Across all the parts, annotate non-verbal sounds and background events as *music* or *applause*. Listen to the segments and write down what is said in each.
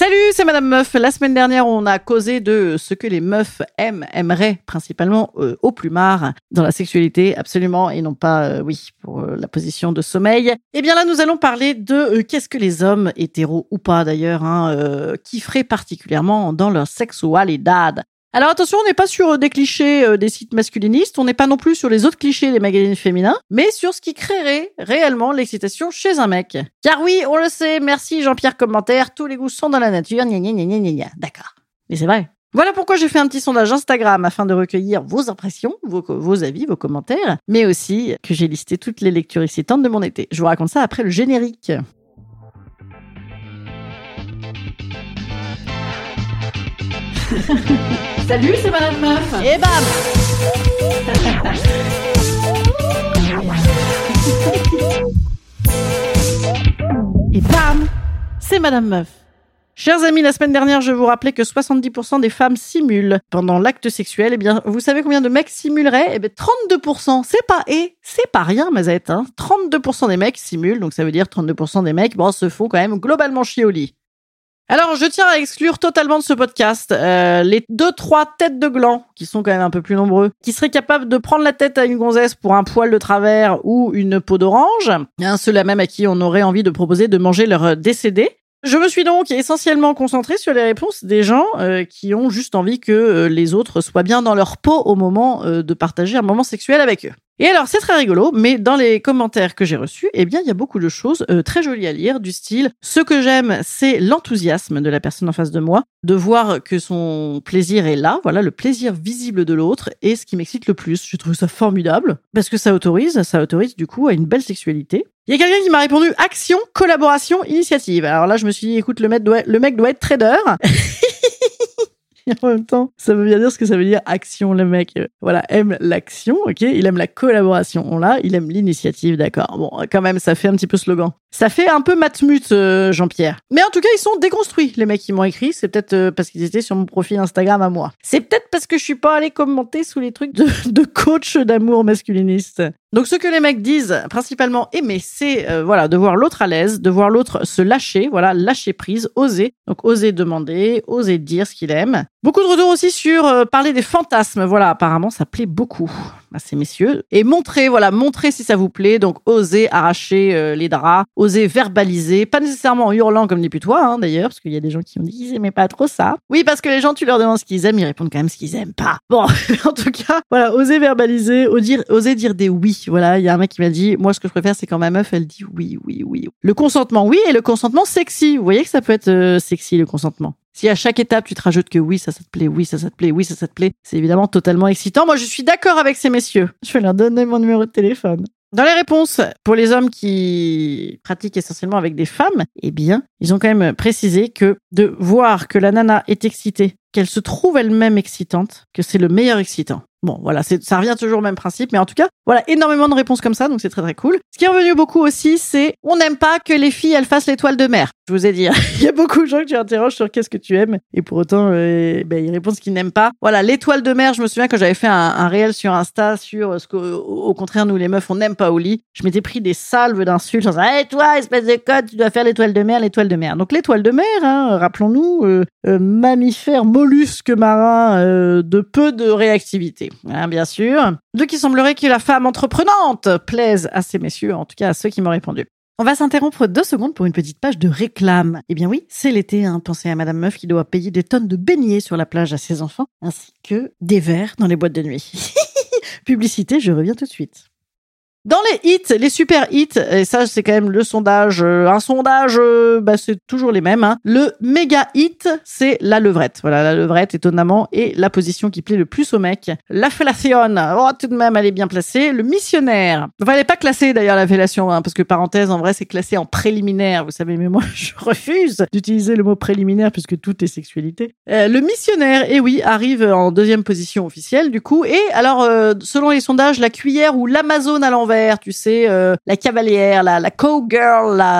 Salut, c'est Madame Meuf. La semaine dernière, on a causé de ce que les meufs aiment, aimeraient principalement euh, au plumard dans la sexualité, absolument, et non pas, euh, oui, pour euh, la position de sommeil. Eh bien là, nous allons parler de euh, qu'est-ce que les hommes, hétéros ou pas d'ailleurs, hein, euh, kifferaient particulièrement dans leur sexualité. Alors attention, on n'est pas sur euh, des clichés euh, des sites masculinistes, on n'est pas non plus sur les autres clichés des magazines féminins, mais sur ce qui créerait réellement l'excitation chez un mec. Car oui, on le sait, merci Jean-Pierre commentaire, tous les goûts sont dans la nature, gna gna gna gna gna. D'accord. Mais c'est vrai. Voilà pourquoi j'ai fait un petit sondage Instagram afin de recueillir vos impressions, vos avis, vos commentaires, mais aussi que j'ai listé toutes les lectures excitantes de mon été. Je vous raconte ça après le générique. *laughs* Salut, c'est Madame Meuf. Et bam *laughs* Et bam C'est Madame Meuf. Chers amis, la semaine dernière, je vous rappelais que 70% des femmes simulent pendant l'acte sexuel. Eh bien, vous savez combien de mecs simuleraient Eh bien, 32%. C'est pas, et c'est pas rien, Mazette, hein. 32% des mecs simulent, donc ça veut dire 32% des mecs, bon, se font quand même globalement chier au lit. Alors, je tiens à exclure totalement de ce podcast euh, les deux trois têtes de gland qui sont quand même un peu plus nombreux, qui seraient capables de prendre la tête à une gonzesse pour un poil de travers ou une peau d'orange, hein, ceux-là même à qui on aurait envie de proposer de manger leur décédé. Je me suis donc essentiellement concentrée sur les réponses des gens euh, qui ont juste envie que euh, les autres soient bien dans leur peau au moment euh, de partager un moment sexuel avec eux. Et alors, c'est très rigolo, mais dans les commentaires que j'ai reçus, eh bien, il y a beaucoup de choses euh, très jolies à lire, du style, ce que j'aime, c'est l'enthousiasme de la personne en face de moi, de voir que son plaisir est là, voilà, le plaisir visible de l'autre, et ce qui m'excite le plus. Je trouve ça formidable, parce que ça autorise, ça autorise du coup à une belle sexualité. Il y a quelqu'un qui m'a répondu action, collaboration, initiative. Alors là, je me suis dit, écoute, le mec doit, le mec doit être trader. *laughs* En même temps, ça veut bien dire ce que ça veut dire action. Le mec, voilà, aime l'action, ok? Il aime la collaboration, on l'a. Il aime l'initiative, d'accord. Bon, quand même, ça fait un petit peu slogan. Ça fait un peu matmut, euh, Jean-Pierre. Mais en tout cas, ils sont déconstruits, les mecs qui m'ont écrit. C'est peut-être euh, parce qu'ils étaient sur mon profil Instagram à moi. C'est peut-être parce que je suis pas allé commenter sous les trucs de coach d'amour masculiniste. Donc ce que les mecs disent principalement aimer, c'est euh, voilà de voir l'autre à l'aise, de voir l'autre se lâcher, voilà lâcher prise, oser. Donc oser demander, oser dire ce qu'il aime. Beaucoup de retours aussi sur euh, parler des fantasmes. Voilà, apparemment ça plaît beaucoup à ces messieurs. Et montrer, voilà, montrer si ça vous plaît. Donc oser arracher euh, les draps, oser verbaliser, pas nécessairement en hurlant comme des putois hein, d'ailleurs, parce qu'il y a des gens qui ont dit qu'ils aimaient pas trop ça. Oui, parce que les gens tu leur demandes ce qu'ils aiment, ils répondent quand même ce qu'ils aiment pas. Bon, *laughs* en tout cas, voilà, oser verbaliser, oser dire, dire des oui. Voilà, il y a un mec qui m'a dit, moi ce que je préfère c'est quand ma meuf elle dit oui, oui, oui. Le consentement, oui, et le consentement sexy. Vous voyez que ça peut être euh, sexy le consentement. Si à chaque étape tu te rajoutes que oui, ça, ça te plaît, oui, ça, ça te plaît, oui, ça, ça te plaît, c'est évidemment totalement excitant. Moi, je suis d'accord avec ces messieurs. Je vais leur donner mon numéro de téléphone. Dans les réponses, pour les hommes qui pratiquent essentiellement avec des femmes, eh bien, ils ont quand même précisé que de voir que la nana est excitée, qu'elle se trouve elle-même excitante, que c'est le meilleur excitant. Bon, voilà, c'est, ça revient toujours au même principe, mais en tout cas, voilà, énormément de réponses comme ça, donc c'est très très cool. Ce qui est revenu beaucoup aussi, c'est on n'aime pas que les filles elles fassent l'étoile de mer. Je vous ai dit, *laughs* il y a beaucoup de gens que tu interroges sur qu'est-ce que tu aimes, et pour autant, euh, ben, ils répondent ce qu'ils n'aiment pas. Voilà, l'étoile de mer, je me souviens que j'avais fait un, réel sur Insta sur ce qu'au au contraire nous les meufs on n'aime pas au lit. Je m'étais pris des salves d'insultes en disant, hey, toi espèce de code, tu dois faire l'étoile de mer, l'étoile de mer. Donc l'étoile de mer, hein, rappelons-nous, euh, euh, mammifère mollusque marin euh, de peu de réactivité, hein, bien sûr. Donc il semblerait que la femme entreprenante plaise à ces messieurs, en tout cas à ceux qui m'ont répondu. On va s'interrompre deux secondes pour une petite page de réclame. Eh bien oui, c'est l'été, hein. pensez à Madame Meuf qui doit payer des tonnes de beignets sur la plage à ses enfants, ainsi que des verres dans les boîtes de nuit. *laughs* Publicité, je reviens tout de suite. Dans les hits, les super hits, et ça c'est quand même le sondage, euh, un sondage, euh, bah, c'est toujours les mêmes. Hein. Le méga hit, c'est la levrette. Voilà, la levrette étonnamment est la position qui plaît le plus aux mecs. La fellation, oh tout de même elle est bien placée. Le missionnaire, enfin elle est pas classée d'ailleurs la fellation, hein, parce que parenthèse en vrai c'est classé en préliminaire. Vous savez, mais moi *laughs* je refuse d'utiliser le mot préliminaire puisque tout est sexualité. Euh, le missionnaire, eh oui, arrive en deuxième position officielle du coup. Et alors selon les sondages, la cuillère ou l'Amazon à l'envers, tu sais, euh, la cavalière, la, la,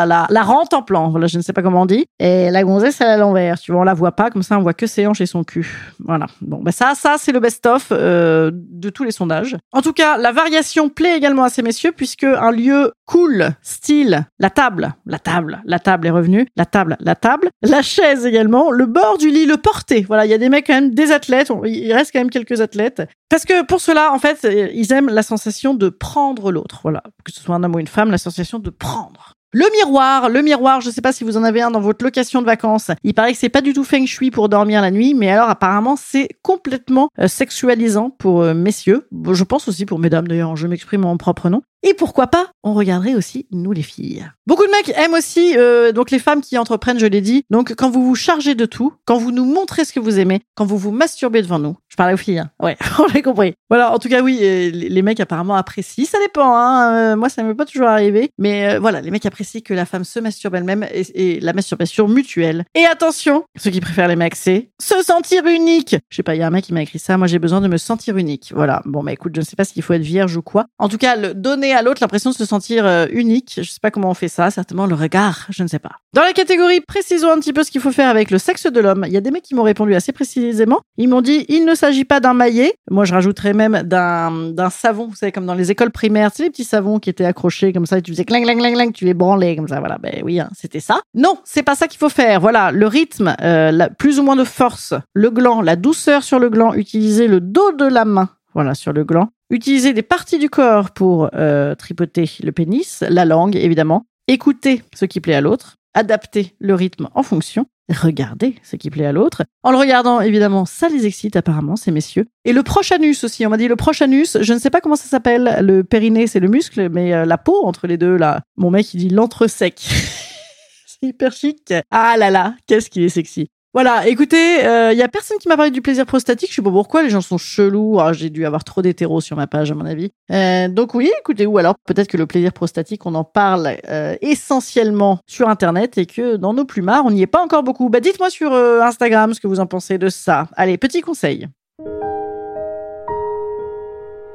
la, la rente en plan, voilà, je ne sais pas comment on dit. Et la gonzesse, elle à l'envers, tu vois, on la voit pas, comme ça on voit que ses hanches et son cul. Voilà. Bon, bah ça, ça c'est le best-of euh, de tous les sondages. En tout cas, la variation plaît également à ces messieurs, puisque un lieu cool, style, la table, la table, la table est revenue, la table, la table, la chaise également, le bord du lit, le porté. Voilà, il y a des mecs quand même, des athlètes, il reste quand même quelques athlètes. Parce que pour cela, en fait, ils aiment la sensation de prendre l'autre. Voilà, que ce soit un homme ou une femme, la sensation de prendre. Le miroir, le miroir, je sais pas si vous en avez un dans votre location de vacances. Il paraît que c'est pas du tout feng shui pour dormir la nuit, mais alors apparemment c'est complètement euh, sexualisant pour euh, messieurs. je pense aussi pour mesdames d'ailleurs, je m'exprime en propre nom. Et pourquoi pas, on regarderait aussi nous les filles. Beaucoup de mecs aiment aussi euh, donc les femmes qui entreprennent, je l'ai dit. Donc quand vous vous chargez de tout, quand vous nous montrez ce que vous aimez, quand vous vous masturbez devant nous. Je parlais aux filles, hein. ouais, *laughs* on l'a compris. Voilà, en tout cas oui, les mecs apparemment apprécient. Ça dépend, hein. moi ça m'est pas toujours arrivé, mais voilà, les mecs apprécient que la femme se masturbe elle-même et, la masturbation mutuelle. Et attention, ceux qui préfèrent les mecs, c'est se sentir unique. Je sais pas, il y a un mec qui m'a écrit ça. Moi, j'ai besoin de me sentir unique. Voilà. Bon, bah écoute, je ne sais pas s'il faut être vierge ou quoi. En tout cas, le, donner à l'autre l'impression de se sentir euh, unique. Je sais pas comment on fait ça. Certainement le regard. Je ne sais pas. Dans la catégorie, précisons un petit peu ce qu'il faut faire avec le sexe de l'homme. Il y a des mecs qui m'ont répondu assez précisément. Ils m'ont dit, il ne s'agit pas d'un maillet. Moi, je rajouterais même d'un, savon. Vous savez, comme dans les écoles primaires, sais, les petits savons qui étaient accrochés comme ça et tu faisais clang, clang, clang, clang, tu les branlais comme ça. Voilà. Ben oui, hein, c'était ça. Non, c'est pas ça qu'il faut faire. Voilà, le rythme, euh, plus ou moins de force, le gland, la douceur sur le gland, utiliser le dos de la main. Voilà, sur le gland. Utiliser des parties du corps pour euh, tripoter le pénis, la langue, évidemment. Écouter ce qui plaît à l'autre adapter le rythme en fonction, regarder ce qui plaît à l'autre. En le regardant, évidemment, ça les excite apparemment, ces messieurs. Et le proche anus aussi, on m'a dit le proche anus, je ne sais pas comment ça s'appelle, le périnée c'est le muscle, mais euh, la peau entre les deux, là, mon mec il dit l'entre-sec. *laughs* c'est hyper chic. Ah là là, qu'est-ce qu'il est sexy. Voilà, écoutez, il euh, y a personne qui m'a parlé du plaisir prostatique. Je sais pas pourquoi, les gens sont chelous. Ah, j'ai dû avoir trop d'hétéros sur ma page, à mon avis. Euh, donc oui, écoutez, ou alors peut-être que le plaisir prostatique, on en parle euh, essentiellement sur Internet et que dans nos plumards, on n'y est pas encore beaucoup. Bah, dites-moi sur Instagram ce que vous en pensez de ça. Allez, petit conseil.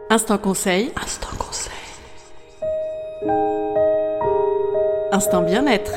Instant conseil. Instant conseil. Instant bien-être.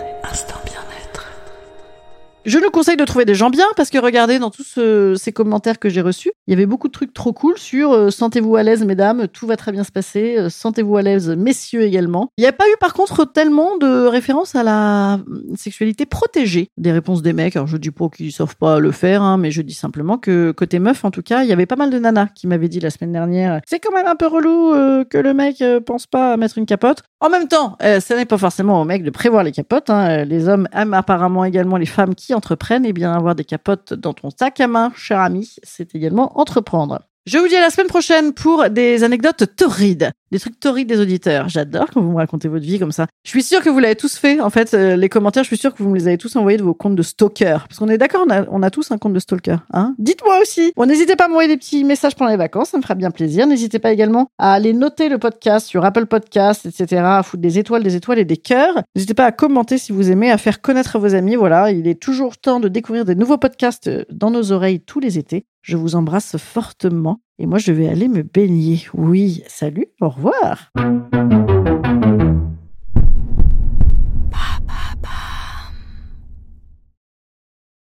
Je nous conseille de trouver des gens bien parce que regardez dans tous ces commentaires que j'ai reçus, il y avait beaucoup de trucs trop cool sur euh, sentez-vous à l'aise mesdames, tout va très bien se passer, euh, sentez-vous à l'aise messieurs également. Il n'y a pas eu par contre tellement de références à la sexualité protégée des réponses des mecs. Alors je dis pas qu'ils savent pas le faire, hein, mais je dis simplement que côté meuf en tout cas, il y avait pas mal de nanas qui m'avaient dit la semaine dernière, c'est quand même un peu relou euh, que le mec pense pas à mettre une capote. En même temps, ce n'est pas forcément au mec de prévoir les capotes. Hein. Les hommes aiment apparemment également les femmes qui entreprennent, et bien avoir des capotes dans ton sac à main, cher ami, c'est également entreprendre. Je vous dis à la semaine prochaine pour des anecdotes torrides, des trucs torrides des auditeurs. J'adore quand vous me racontez votre vie comme ça. Je suis sûre que vous l'avez tous fait. En fait, euh, les commentaires, je suis sûre que vous me les avez tous envoyés de vos comptes de stalker. Parce qu'on est d'accord, on a, tous un compte de stalker. Hein Dites-moi aussi. Bon, n'hésitez pas à m'envoyer des petits messages pendant les vacances, ça me fera bien plaisir. N'hésitez pas également à aller noter le podcast sur Apple Podcasts, etc. À foutre des étoiles, des étoiles et des cœurs. N'hésitez pas à commenter si vous aimez, à faire connaître à vos amis. Voilà, il est toujours temps de découvrir des nouveaux podcasts dans nos oreilles tous les étés. Je vous embrasse fortement et moi je vais aller me baigner. Oui, salut, au revoir.